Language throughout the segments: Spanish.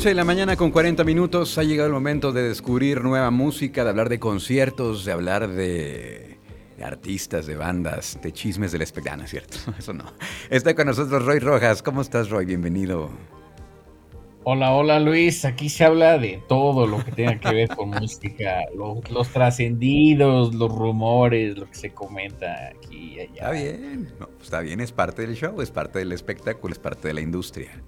11 de la mañana con 40 minutos ha llegado el momento de descubrir nueva música, de hablar de conciertos, de hablar de, artistas, de bandas, de chismes del espectáculo. Ah, es cierto, eso no. Está con nosotros Roy Rojas. ¿Cómo estás, Roy? Bienvenido. Hola, hola Luis. Aquí se habla de todo lo que tenga que ver con música, los trascendidos, los rumores, lo que se comenta aquí y allá. Está bien, pues está bien, es parte del show, es parte del espectáculo, es parte de la industria.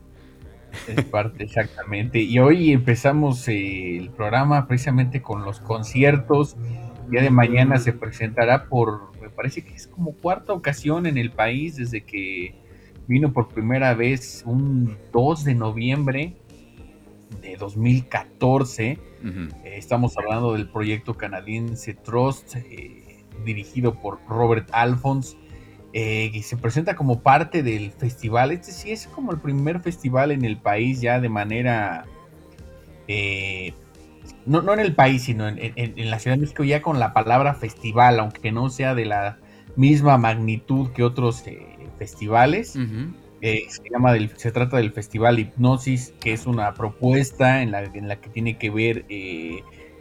Es parte, exactamente. Y hoy empezamos eh, el programa precisamente con los conciertos. El día de mañana se presentará por, me parece que es como cuarta ocasión en el país desde que vino por primera vez un 2 de noviembre de 2014. Eh, estamos hablando del proyecto canadiense Trust, eh, dirigido por Robert Alphonse eh, y se presenta como parte del festival. Este sí es como el primer festival en el país ya de manera... Eh, no, no, en el país, sino en, la Ciudad de México ya con la palabra festival, aunque no sea de la misma magnitud que otros eh, festivales. se, llama del, se trata del Festival Hipnosis, que es una propuesta en la, en la que tiene que ver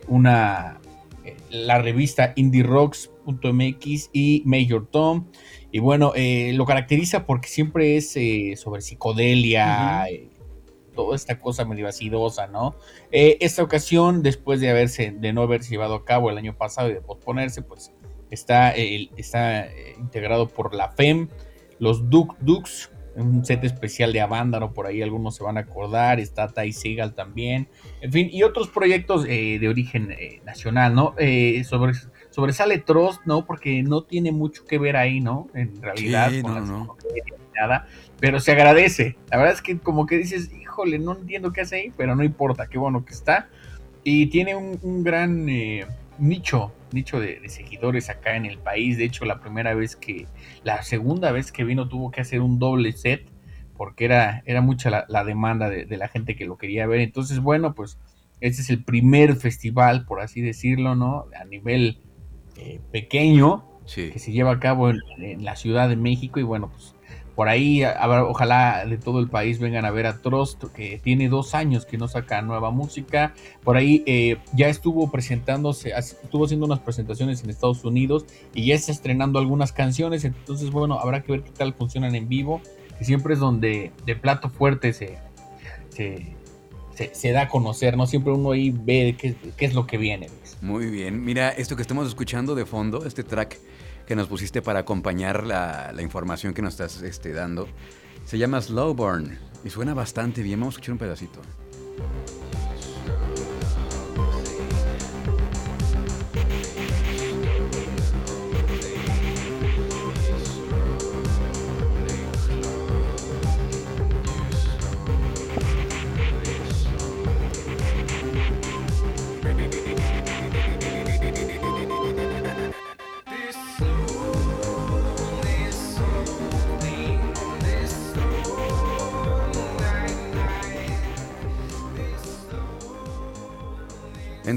una la revista IndieRocks.mx y Major Tom. Y bueno, eh, lo caracteriza porque siempre es eh, sobre psicodelia, eh, toda esta cosa medio acidosa, ¿no? esta ocasión, después de haberse, de no haberse llevado a cabo el año pasado y de posponerse, pues está, está integrado por la FEM, los Duk Dukes, un set especial de Avándaro, por ahí algunos se van a acordar, está Tai Segal también, en fin, y otros proyectos de origen nacional, ¿no? sobre sobresale Trost, ¿no? Porque no tiene mucho que ver ahí, ¿no? En realidad, no, no. nada, pero se agradece. La verdad es que como que dices, híjole, no entiendo qué hace ahí, pero no importa, qué bueno que está. Y tiene un, gran eh, nicho, nicho de, seguidores acá en el país. De hecho, la primera vez que, la segunda vez que vino tuvo que hacer un doble set, porque era, era mucha la, demanda de, de la gente que lo quería ver. Entonces, bueno, pues este es el primer festival, por así decirlo, ¿no? A nivel eh, pequeño que se lleva a cabo en, la Ciudad de México y bueno, pues por ahí ojalá de todo el país vengan a ver a Trost, que tiene dos años que no saca nueva música. Por ahí eh, ya estuvo presentándose, estuvo haciendo unas presentaciones en Estados Unidos y ya está estrenando algunas canciones. Entonces, bueno, habrá que ver qué tal funcionan en vivo, que siempre es donde de plato fuerte se, se se, da a conocer, ¿no? Siempre uno ahí ve qué, es lo que viene. Muy bien. Mira, esto que estamos escuchando de fondo, este track que nos pusiste para acompañar la, información que nos estás este, dando, se llama Slowburn y suena bastante bien. Vamos a escuchar un pedacito.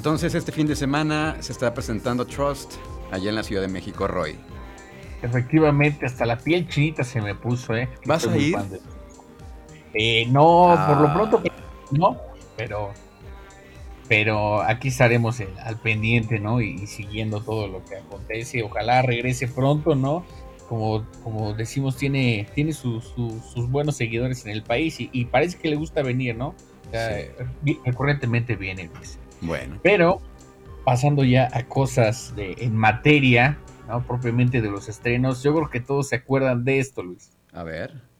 Entonces este fin de semana se está presentando Trust allá en la Ciudad de México, Roy. Efectivamente, hasta la piel chinita se me puso, ¿eh? ¿Vas a ir? Eh, no, por lo ah. pronto no, pero pero aquí estaremos al pendiente, ¿no? Y, siguiendo todo lo que acontece. Ojalá regrese pronto, ¿no? Como, como decimos, tiene, tiene sus buenos seguidores en el país y, parece que le gusta venir, ¿no? recurrentemente viene, Luis. Bueno. Pero pasando ya a cosas de, en materia, ¿no? Propiamente de los estrenos, yo creo que todos se acuerdan de esto, Luis. A ver.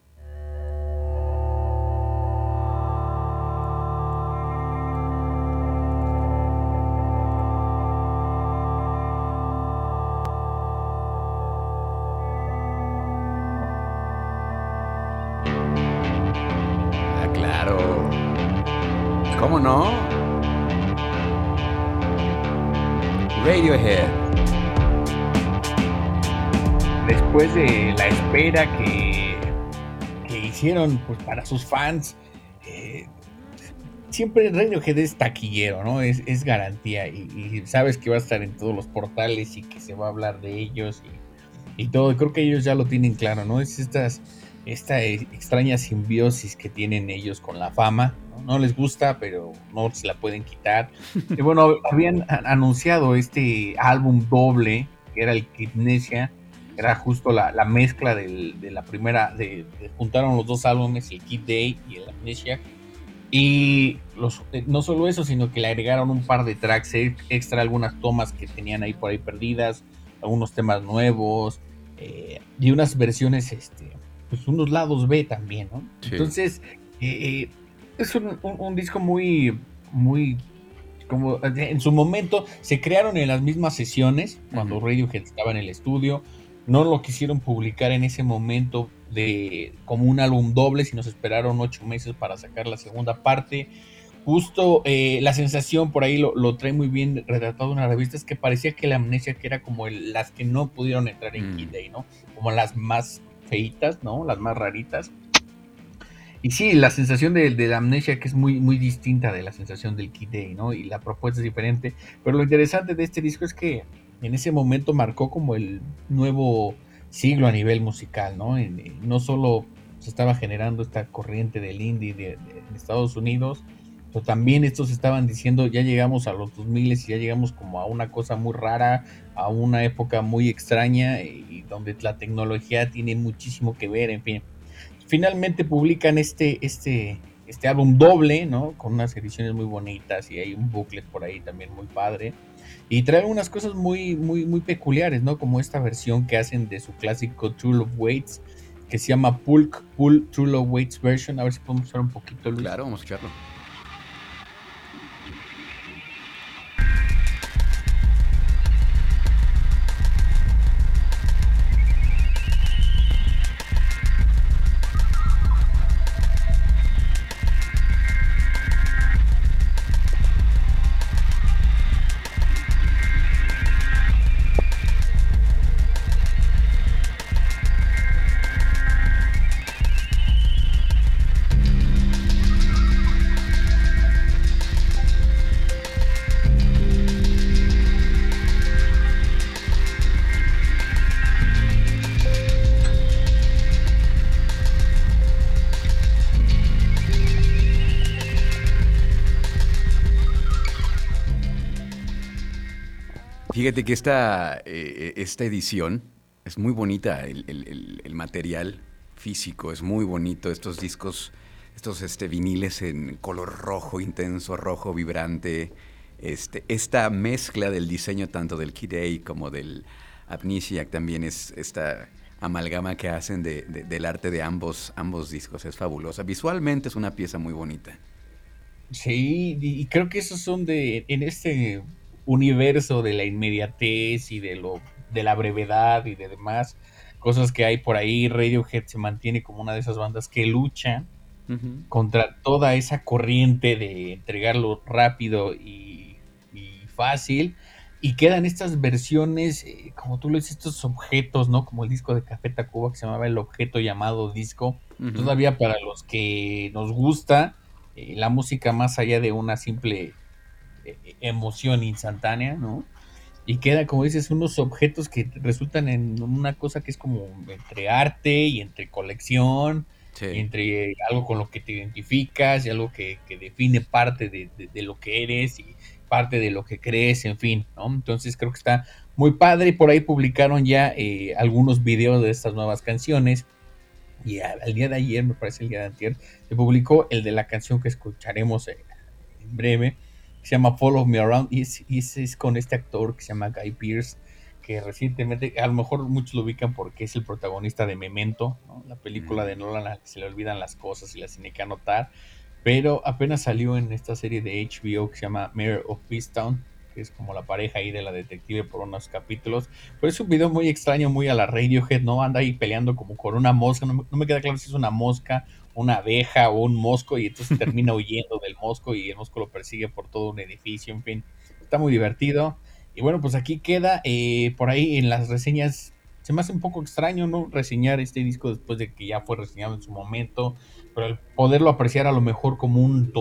Después de la espera que, que hicieron pues, para sus fans, eh, siempre Radiohead es taquillero, ¿no? Es, garantía y, sabes que va a estar en todos los portales y que se va a hablar de ellos y, y todo. Creo que ellos ya lo tienen claro, ¿no? Es estas, esta extraña simbiosis que tienen ellos con la fama no les gusta, pero no se la pueden quitar. y bueno, habían anunciado este álbum doble, que era el Kidnesia, era justo la, mezcla de la primera, de, juntaron los dos álbumes, el Kid Day y el Amnesia. Y los, eh, no solo eso, sino que le agregaron un par de tracks extra, algunas tomas que tenían ahí por ahí perdidas, algunos temas nuevos eh, y unas versiones, este, pues unos lados B también, ¿no? Entonces, eh, es un, disco muy, muy, como en su momento se crearon en las mismas sesiones cuando Radiohead estaba en el estudio. No lo quisieron publicar en ese momento de como un álbum doble, sino se esperaron ocho meses para sacar la segunda parte. Justo eh, la sensación por ahí lo, trae muy bien retratado en una revista es que parecía que la amnesia que era como las que no pudieron entrar en mm. Day, ¿no? Como las más feitas, ¿no? Las más raritas. Y sí, la sensación de, la amnesia que es muy, muy distinta de la sensación del Kid Day, ¿no? Y la propuesta es diferente. Pero lo interesante de este disco es que en ese momento marcó como el nuevo siglo a nivel musical, ¿no? no solo se estaba generando esta corriente del indie de, Estados Unidos, pero también estos estaban diciendo, ya llegamos a los 2000 y ya llegamos como a una cosa muy rara, a una época muy extraña y donde la tecnología tiene muchísimo que ver, en fin finalmente publican este, este, este álbum doble, ¿no? Con unas ediciones muy bonitas y hay un booklet por ahí también muy padre. Y traen unas cosas muy, muy, muy peculiares, ¿no? Como esta versión que hacen de su clásico True Love Waits, que se llama Pulk Pull True Love Waits Version. A ver si podemos usar un poquito, Luis. Claro, vamos a escucharlo. Fíjate que esta, eh, esta edición es muy bonita, el, material físico es muy bonito, estos discos, estos este, viniles en color rojo, intenso, rojo, vibrante, este, esta mezcla del diseño tanto del Kid como del Amnesiac también es esta amalgama que hacen del arte de ambos, ambos discos, es fabulosa. Visualmente es una pieza muy bonita. Sí, y creo que esos son de, en este universo de la inmediatez y de lo de la brevedad y de demás cosas que hay por ahí, Radiohead se mantiene como una de esas bandas que lucha contra toda esa corriente de entregarlo rápido y, fácil. Y quedan estas versiones, eh, como tú lo dices, estos objetos, ¿no? Como el disco de Café Tacuba que se llamaba el objeto llamado disco. Todavía para los que nos gusta eh, la música más allá de una simple emoción instantánea, ¿no? Y queda, como dices, unos objetos que resultan en una cosa que es como entre arte y entre colección, entre algo con lo que te identificas y algo que, define parte de, lo que eres y parte de lo que crees, en fin, ¿no? Entonces creo que está muy padre y por ahí publicaron ya eh, algunos videos de estas nuevas canciones y al, día de ayer, me parece el día de ayer, se publicó el de la canción que escucharemos eh, en breve, que se llama Follow Me Around y es, con este actor que se llama Guy Pearce que recientemente, a lo mejor muchos lo ubican porque es el protagonista de Memento, la película de Nolan a la que se le olvidan las cosas y las tiene que anotar, pero apenas salió en esta serie de HBO que se llama Mayor of Peacetown, que es como la pareja ahí de la detective por unos capítulos. Pero es un video muy extraño, muy a la Radiohead, ¿no? Anda ahí peleando como con una mosca, no me, queda claro si es una mosca, una abeja o un mosco, y entonces termina huyendo del mosco y el mosco lo persigue por todo un edificio, en fin. Está muy divertido. Y bueno, pues aquí queda eh, por ahí en las reseñas. Se me hace un poco extraño, ¿no? Reseñar este disco después de que ya fue reseñado en su momento, pero el poderlo apreciar a lo mejor como un,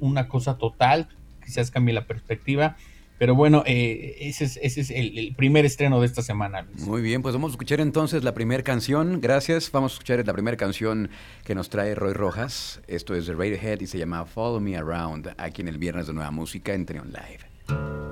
una cosa total, quizás cambie la perspectiva. Pero bueno, eh, ese es, ese es el, primer estreno de esta semana. Muy bien, pues vamos a escuchar entonces la primera canción. Gracias. Vamos a escuchar la primera canción que nos trae Roy Rojas. Esto es de Radiohead y se llama Follow Me Around, aquí en el Viernes de Nueva Música en Trion Live.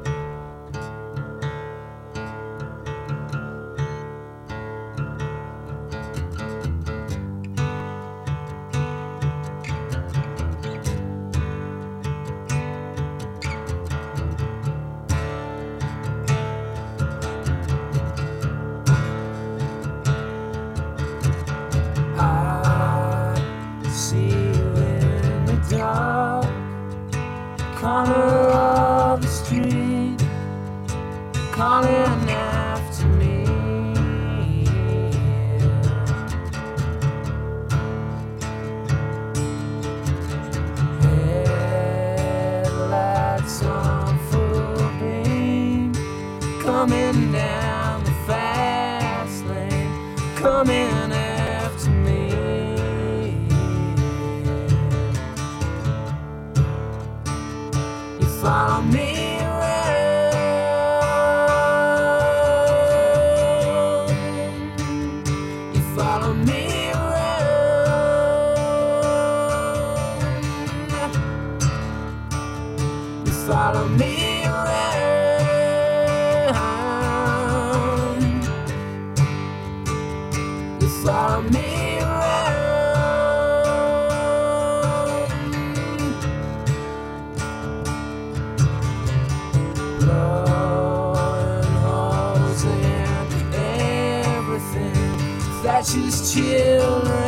his children.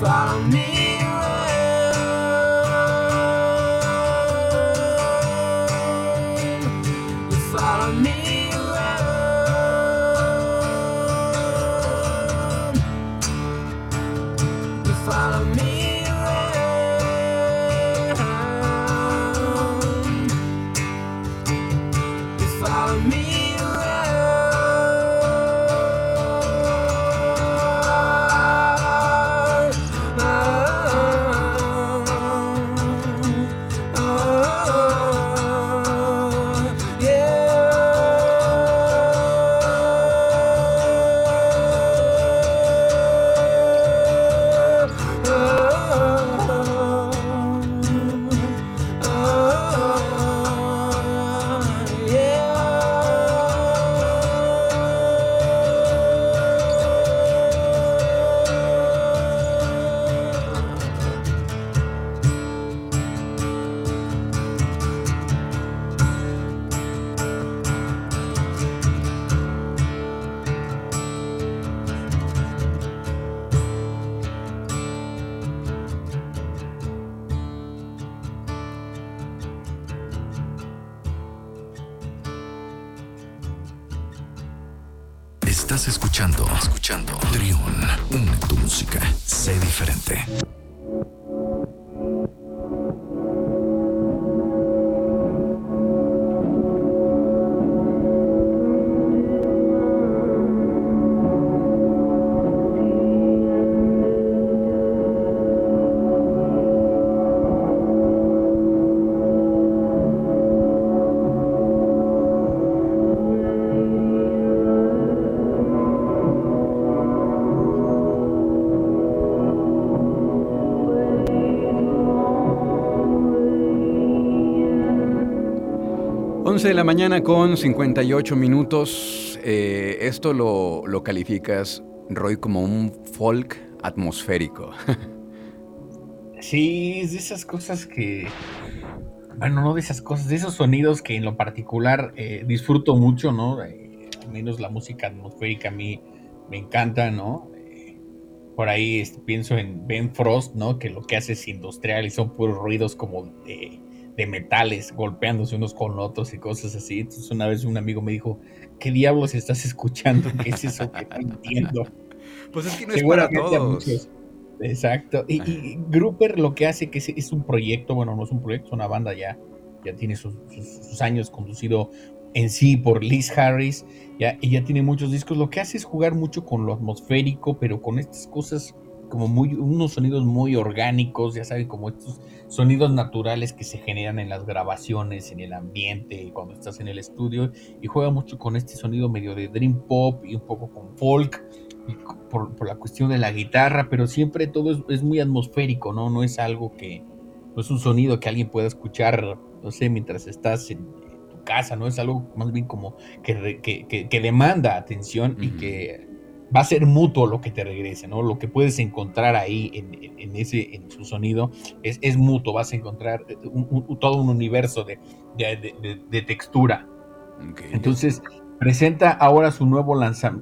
follow me. Estás escuchando, escuchando. Trion, une tu música. Sé diferente. 11 de la mañana con 58 minutos. Eh, esto lo, lo calificas, Roy, como un folk atmosférico. Sí, es de esas cosas que. Bueno, no de esas cosas, de esos sonidos que en lo particular eh, disfruto mucho, ¿no? Eh, al menos la música atmosférica a mí me encanta, ¿no? por ahí este, pienso en Ben Frost, ¿no? Que lo que hace es industrial y son puros ruidos como de de metales golpeándose unos con otros y cosas así. Entonces una vez un amigo me dijo, ¿qué diablos estás escuchando? ¿Qué es eso que no entiendo? Pues es que no es para todos. Exacto. Y, Grouper lo que hace que es, un proyecto, bueno, no es un proyecto, es una banda ya, ya tiene sus, años conducido en sí por Liz Harris, ya, y ya tiene muchos discos. Lo que hace es jugar mucho con lo atmosférico, pero con estas cosas como muy, unos sonidos muy orgánicos, ya saben, como estos sonidos naturales que se generan en las grabaciones, en el ambiente, cuando estás en el estudio, y juega mucho con este sonido medio de dream pop y un poco con folk, por, la cuestión de la guitarra, pero siempre todo es, muy atmosférico, ¿no? No es algo que, no es un sonido que alguien pueda escuchar, no sé, mientras estás en, tu casa, ¿no? Es algo más bien como que, que, demanda atención y que va a ser mutuo lo que te regrese, ¿no? Lo que puedes encontrar ahí en, ese, en su sonido es, es, mutuo, vas a encontrar eh, todo un universo de, de, textura. Entonces, presenta ahora su nuevo,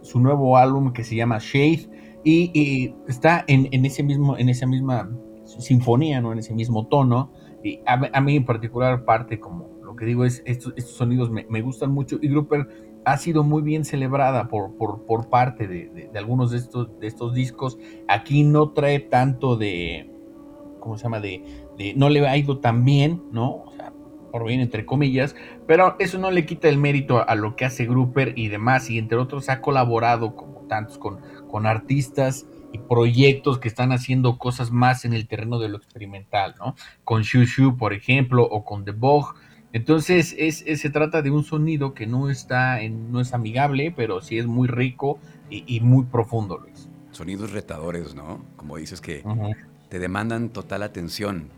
su nuevo álbum que se llama Shade y, está en, ese mismo, en esa misma sinfonía, ¿no? En ese mismo tono. Y a, mí en particular parte como lo que digo es, estos, estos sonidos me, me gustan mucho y Grupper ha sido muy bien celebrada por, por, parte de, algunos de estos, de estos discos. Aquí no trae tanto de, ¿cómo se llama? De, no le ha ido tan bien, ¿no? O sea, por bien entre comillas, pero eso no le quita el mérito a, lo que hace Grupper y demás, y entre otros ha colaborado como tantos con, con artistas y proyectos que están haciendo cosas más en el terreno de lo experimental, ¿no? Con Shushu, por ejemplo, o con The Bog, entonces es, se trata de un sonido que no está en, no es amigable, pero sí es muy rico y, muy profundo, Luis. Sonidos retadores, ¿no? Como dices que te demandan total atención,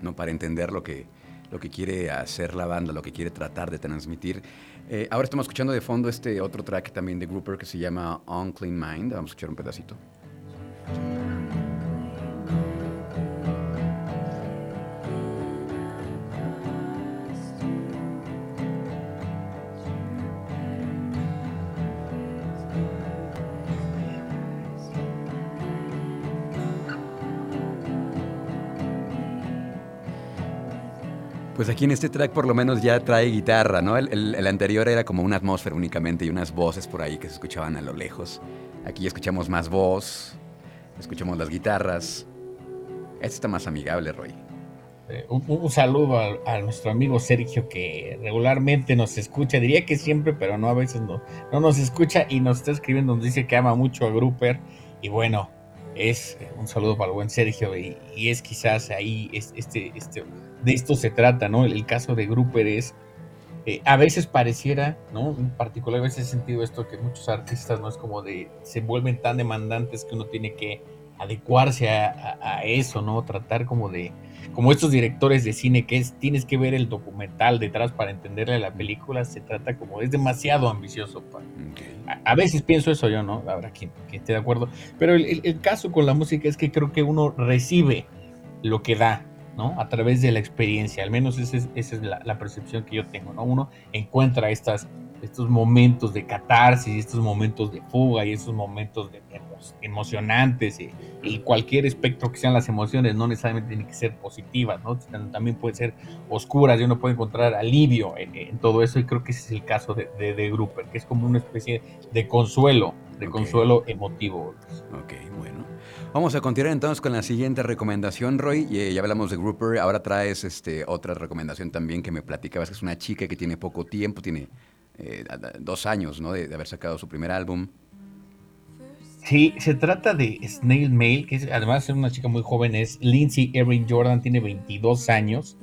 ¿no? Para entender lo que, lo que quiere hacer la banda, lo que quiere tratar de transmitir. Eh, ahora estamos escuchando de fondo este otro track también de Grouper que se llama Unclean Mind. Vamos a escuchar un pedacito. Pues aquí en este track por lo menos ya trae guitarra, ¿no? El, anterior era como una atmósfera únicamente y unas voces por ahí que se escuchaban a lo lejos. Aquí escuchamos más voz, escuchamos las guitarras. Este está más amigable, Roy. Eh, un, saludo a, nuestro amigo Sergio que regularmente nos escucha, diría que siempre, pero no a veces no, no nos escucha y nos está escribiendo, nos dice que ama mucho a Grupper y bueno, es un saludo para el buen Sergio y, es quizás ahí este, este, de esto se trata, ¿no? El, caso de Grupper es, eh, a veces pareciera, ¿no? En particular a veces he sentido esto que muchos artistas, ¿no? Es como de, se vuelven tan demandantes que uno tiene que adecuarse a, eso, ¿no? Tratar como de, como estos directores de cine que es, tienes que ver el documental detrás para entenderle la película, se trata como, es demasiado ambicioso. A, veces pienso eso yo, ¿no? Habrá quien, esté de acuerdo, pero el, el, caso con la música es que creo que uno recibe lo que da, a través de la experiencia, al menos esa es, la, percepción que yo tengo, ¿no? Uno encuentra estas, estos momentos de catarsis, estos momentos de fuga y estos momentos de emocionantes y, cualquier espectro que sean las emociones, no necesariamente tiene que ser positivas, ¿no? También pueden ser oscuras y uno puede encontrar alivio en, todo eso y creo que ese es el caso de, de, Grupper, que es como una especie de consuelo, de consuelo emotivo. Ok, bueno. Vamos a continuar entonces con la siguiente recomendación, Roy. Eh, ya hablamos de Grouper, ahora traes este, otra recomendación también que me platicabas, que es una chica que tiene poco tiempo, tiene eh, dos años ¿no? de, haber sacado su primer álbum. Sí, se trata de Snail Mail, que además es una chica muy joven, es Lindsay Erin Jordan, tiene 22 años.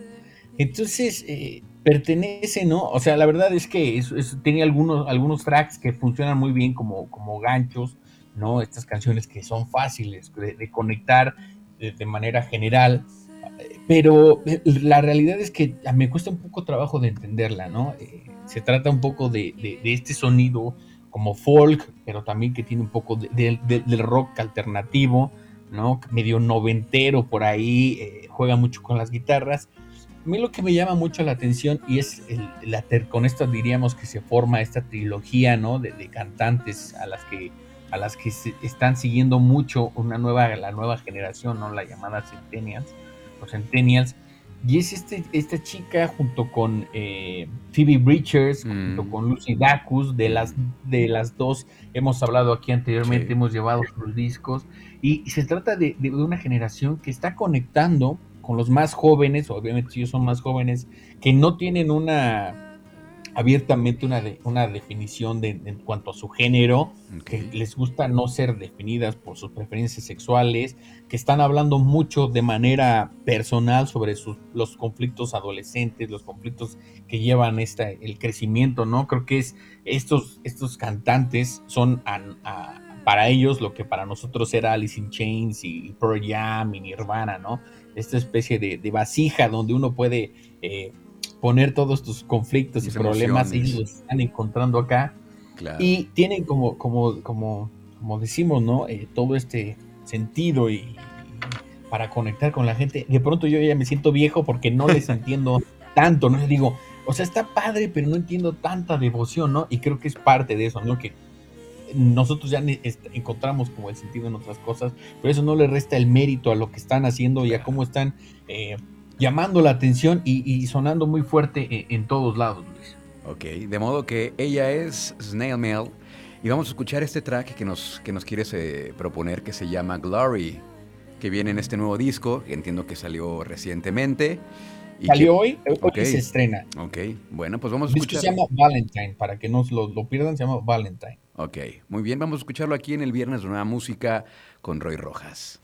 Entonces, eh, pertenece, ¿no? O sea, la verdad es que tiene algunos, algunos tracks que funcionan muy bien como, como ganchos ¿no? Estas canciones que son fáciles de, conectar de, manera general, pero eh, la realidad es que me cuesta un poco trabajo de entenderla, ¿no? Eh, se trata un poco de, este sonido como folk, pero también que tiene un poco del rock alternativo, ¿no? Medio noventero por ahí, eh, juega mucho con las guitarras. A mí lo que me llama mucho la atención y es el, con esto diríamos que se forma esta trilogía, ¿no? De, de cantantes a las que a las que están siguiendo mucho una nueva, la nueva generación, ¿no? La llamada Centennials, los Centennials. Y es este, esta chica junto con eh, Phoebe Bridgers, junto mm. con Lucy Dacus, de las, de las dos hemos hablado aquí anteriormente, hemos llevado sus discos, y, se trata de, de, una generación que está conectando con los más jóvenes, obviamente ellos son más jóvenes, que no tienen una abiertamente una, una definición de, en cuanto a su género, que les gusta no ser definidas por sus preferencias sexuales, que están hablando mucho de manera personal sobre sus, los conflictos adolescentes, los conflictos que llevan esta, el crecimiento, ¿no? Creo que es estos, estos cantantes son para ellos lo que para nosotros era Alice in Chains y Pearl Jam y Nirvana, ¿no? Esta especie de, vasija donde uno puede... Eh, poner todos tus conflictos y problemas y los están encontrando acá. Y tienen como, como, como, como decimos, ¿no? Eh, todo este sentido y, para conectar con la gente. De pronto yo ya me siento viejo porque no les entiendo tanto, ¿no? Les digo, o sea, está padre, pero no entiendo tanta devoción, ¿no? Y creo que es parte de eso, ¿no? Que nosotros ya encontramos como el sentido en otras cosas, pero eso no le resta el mérito a lo que están haciendo y a cómo están eh, llamando la atención y, sonando muy fuerte en, todos lados, Luis. Ok, de modo que ella es Snail Mail y vamos a escuchar este track que nos, que nos quieres eh, proponer que se llama Glory, que viene en este nuevo disco, que entiendo que salió recientemente. Y ¿Salió hoy? Hoy se estrena. Ok, bueno, pues vamos a escuchar. se llama Valentine, para que no lo, lo pierdan, se llama Valentine. Ok, muy bien, vamos a escucharlo aquí en el Viernes de Nueva Música con Roy Rojas.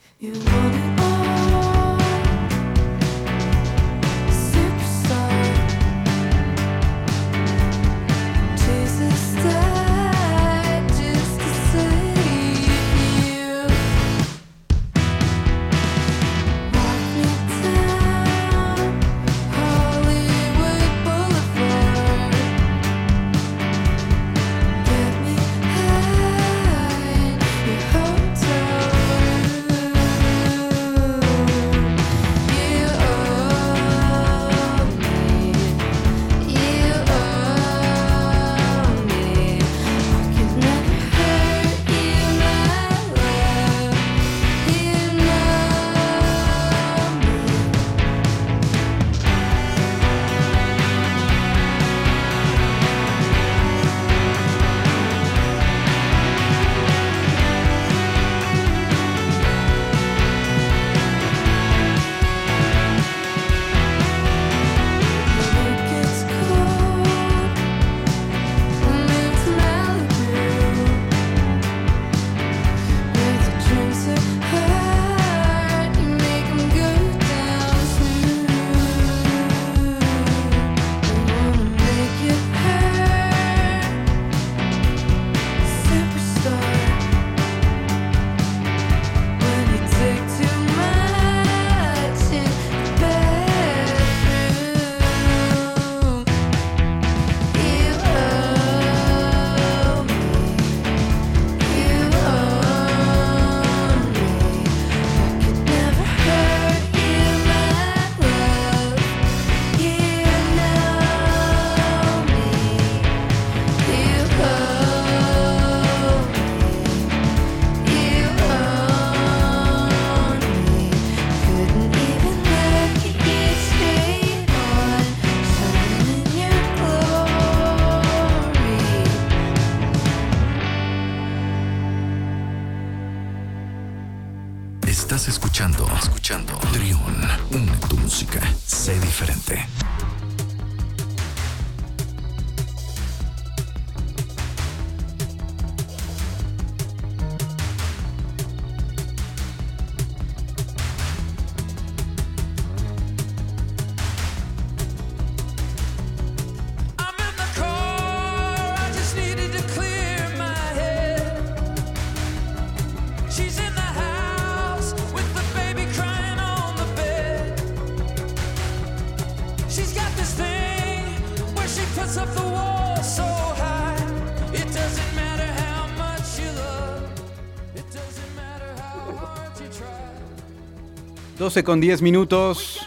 12 con 10 minutos.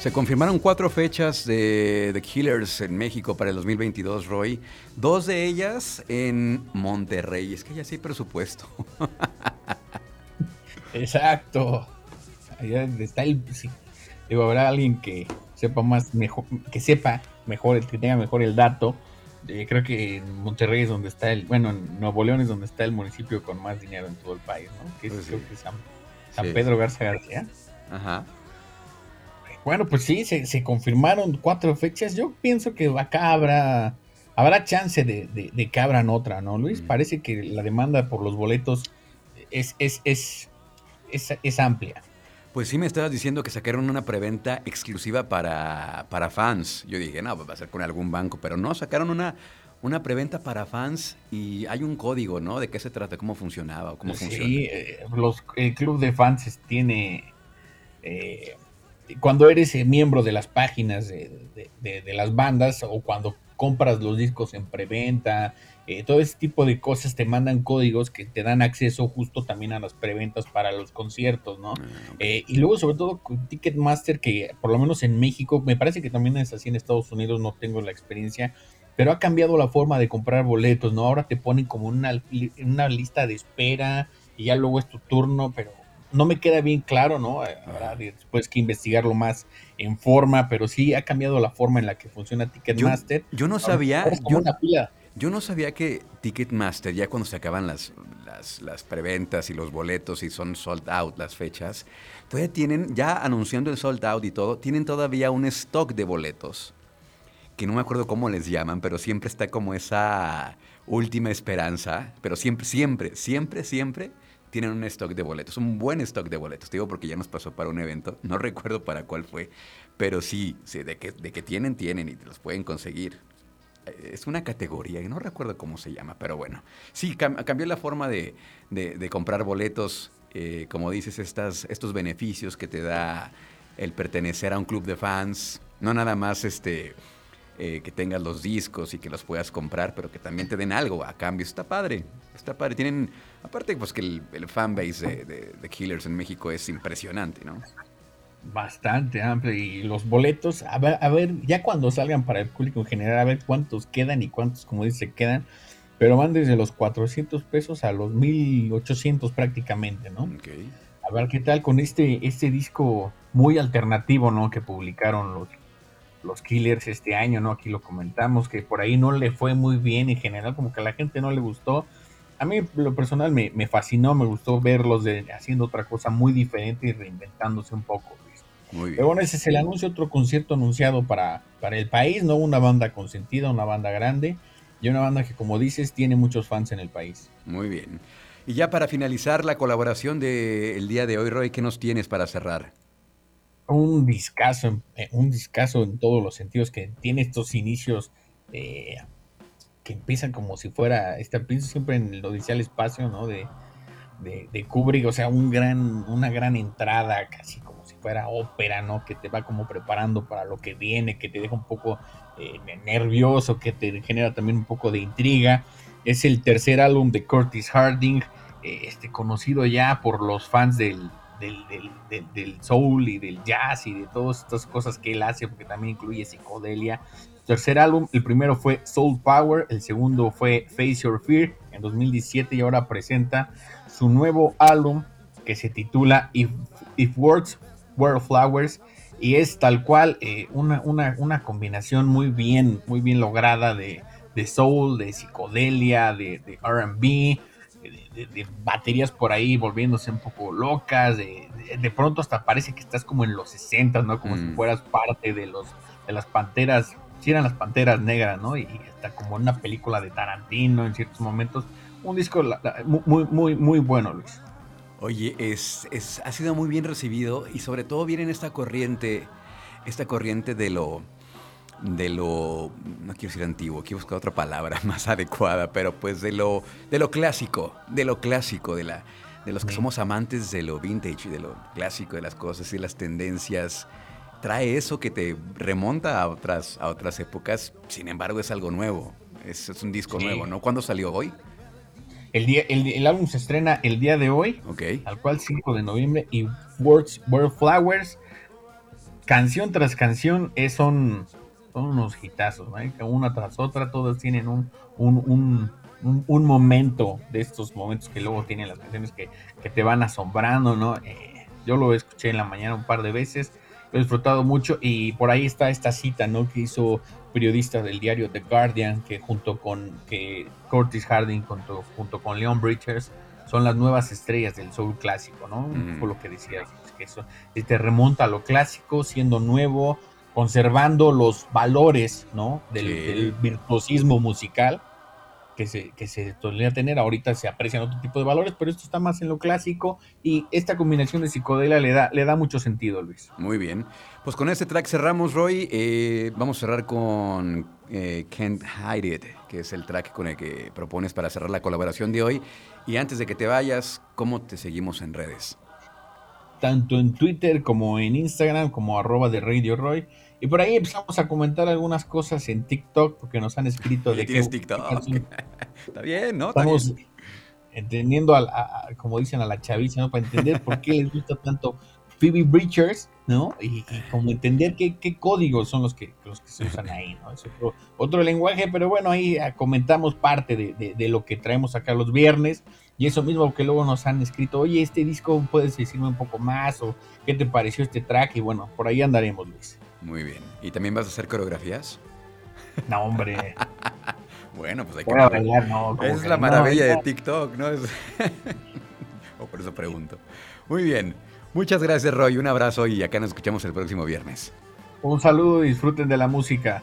Se confirmaron cuatro fechas de The Killers en México para el 2022, Roy. Dos de ellas en Monterrey. Es que ya sí hay presupuesto. Exacto. Allá está el. Digo, habrá alguien que sepa más, mejor, que sepa mejor, que tenga mejor el dato. Eh, creo que en Monterrey es donde está el. Bueno, en Nuevo León es donde está el municipio con más dinero en todo el país, ¿no? Que es, pues creo que San, Pedro Garza García. Ajá. Bueno, pues sí, se, confirmaron cuatro fechas. Yo pienso que acá habrá, habrá chance de, de, que abran otra, ¿no, Luis? Parece que la demanda por los boletos es, es, es, es, amplia. Pues sí me estabas diciendo que sacaron una preventa exclusiva para, para fans. Yo dije, no, pues va a ser con algún banco, pero no, sacaron una, una preventa para fans y hay un código, ¿no? ¿De qué se trata? ¿Cómo funcionaba? ¿Cómo sí, funciona? Eh, los, el club de fans tiene eh, cuando eres eh, miembro de las páginas de, las bandas o cuando compras los discos en preventa, eh, todo ese tipo de cosas te mandan códigos que te dan acceso justo también a las preventas para los conciertos, ¿no? Ah, y luego sobre todo con Ticketmaster, que por lo menos en México, me parece que también es así en Estados Unidos, no tengo la experiencia, pero ha cambiado la forma de comprar boletos, ¿no? Ahora te ponen como una, una lista de espera y ya luego es tu turno, pero no me queda bien claro, ¿no? Eh, habrá después que investigarlo más en forma, pero sí ha cambiado la forma en la que funciona Ticketmaster. Yo, no sabía. Yo, no sabía que Ticketmaster, ya cuando se acaban las, las, preventas y los boletos y son sold out las fechas, todavía tienen, ya anunciando el sold out y todo, tienen todavía un stock de boletos. Que no me acuerdo cómo les llaman, pero siempre está como esa última esperanza. Pero siempre, siempre, siempre, siempre tienen un stock de boletos, un buen stock de boletos. Te digo porque ya nos pasó para un evento, no recuerdo para cuál fue, pero sí, sí de, que, de que tienen, tienen y te los pueden conseguir. Eh, es una categoría, no recuerdo cómo se llama, pero bueno. Sí, cambió la forma de, comprar boletos, eh, como dices, estas, estos beneficios que te da el pertenecer a un club de fans. No nada más este, eh, que tengas los discos y que los puedas comprar, pero que también te den algo a cambio. Está padre, está padre. Tienen Aparte, pues que el, el fanbase de, de, Killers en México es impresionante, ¿no? Bastante amplio. Y los boletos, a ver, a ver, ya cuando salgan para el público en general, a ver cuántos quedan y cuántos, como dice, quedan. Pero van desde los 400 pesos a los 1800 prácticamente, ¿no? Okay. A ver qué tal con este, este disco muy alternativo, ¿no? Que publicaron los, los Killers este año, ¿no? Aquí lo comentamos, que por ahí no le fue muy bien en general, como que a la gente no le gustó a mí lo personal me, fascinó, me gustó verlos de, haciendo otra cosa muy diferente y reinventándose un poco. Muy bien. Pero bueno, ese es el anuncio, otro concierto anunciado para, para el país, ¿no? Una banda consentida, una banda grande y una banda que, como dices, tiene muchos fans en el país. Muy bien. Y ya para finalizar la colaboración del día de hoy, Roy, ¿qué nos tienes para cerrar? Un discazo, eh, un en todos los sentidos que tiene estos inicios eh, que empiezan como si fuera, este, pienso siempre en el Odisea Espacio, ¿no? De, de, Kubrick, o sea, un gran, una gran entrada, casi como si fuera ópera, ¿no? Que te va como preparando para lo que viene, que te deja un poco eh, nervioso, que te genera también un poco de intriga. Es el tercer álbum de Curtis Harding, este, conocido ya por los fans del, del, soul y del jazz y de todas estas cosas que él hace, porque también incluye psicodelia. Tercer álbum, el primero fue Soul Power, el segundo fue Face Your Fear en 2017 y ahora presenta su nuevo álbum que se titula If, If Words Were Flowers y es tal cual eh, una, una, combinación muy bien, muy bien lograda de, soul, de psicodelia, de, de RB, de, baterías por ahí volviéndose un poco locas, de, pronto hasta parece que estás como en los 60, ¿no? Como si mm. fueras parte de los de las panteras, si eran las panteras negras, ¿no? Y, está como una película de Tarantino en ciertos momentos. Un disco muy, muy, muy bueno, Luis. Oye, es, ha sido muy bien recibido y sobre todo viene en esta corriente, esta corriente de lo, de lo, no quiero decir antiguo, quiero buscar otra palabra más adecuada, pero pues de lo, de lo clásico, de lo clásico, de, la, de los que somos amantes de lo vintage, de lo clásico, de las cosas y las tendencias. Trae eso que te remonta a otras, a otras épocas, sin embargo es algo nuevo, es, es un disco nuevo, ¿no? ¿Cuándo salió hoy? El, día, el, álbum se estrena el día de hoy, okay. al cual 5 de noviembre, y Words, World Flowers, canción tras canción, es, son, son unos hitazos, una tras otra, todas tienen un, un, un, un, momento de estos momentos que luego tienen las canciones que, que te van asombrando, ¿no? Eh, yo lo escuché en la mañana un par de veces, lo he disfrutado mucho y por ahí está esta cita, ¿no? Que hizo periodista del diario The Guardian, que junto con que Curtis Harding, junto, junto con Leon Bridges, son las nuevas estrellas del soul clásico, ¿no? Por lo que decía, que eso te remonta a lo clásico, siendo nuevo, conservando los valores, ¿no? Del, virtuosismo musical que se, que se solía tener. Ahorita se aprecian otro tipo de valores, pero esto está más en lo clásico y esta combinación de psicodelia le da, le da mucho sentido, Luis. Muy bien. Pues con este track cerramos, Roy. Eh, vamos a cerrar con eh, Can't Hide It, que es el track con el que propones para cerrar la colaboración de hoy. Y antes de que te vayas, ¿cómo te seguimos en redes? Tanto en Twitter como en Instagram, como arroba de Radio Roy. Y por ahí empezamos a comentar algunas cosas en TikTok, porque nos han escrito de que... TikTok? Está bien, ¿no? Estamos entendiendo, a, como dicen, a la chaviza, ¿no? Para entender por qué les gusta tanto Phoebe Breachers, ¿no? Y, como entender qué, códigos son los que, los que se usan ahí, ¿no? Es otro, lenguaje, pero bueno, ahí ah, comentamos parte de, lo que traemos acá los viernes. Y eso mismo que luego nos han escrito, oye, este disco puedes decirme un poco más, o qué te pareció este track, y bueno, por ahí andaremos, Luis. Muy bien. ¿Y también vas a hacer coreografías? No, hombre. bueno, pues hay que... Bailar, no, es la maravilla de TikTok, ¿no? o por eso pregunto. Muy bien. Muchas gracias, Roy. Un abrazo y acá nos escuchamos el próximo viernes. Un saludo y disfruten de la música.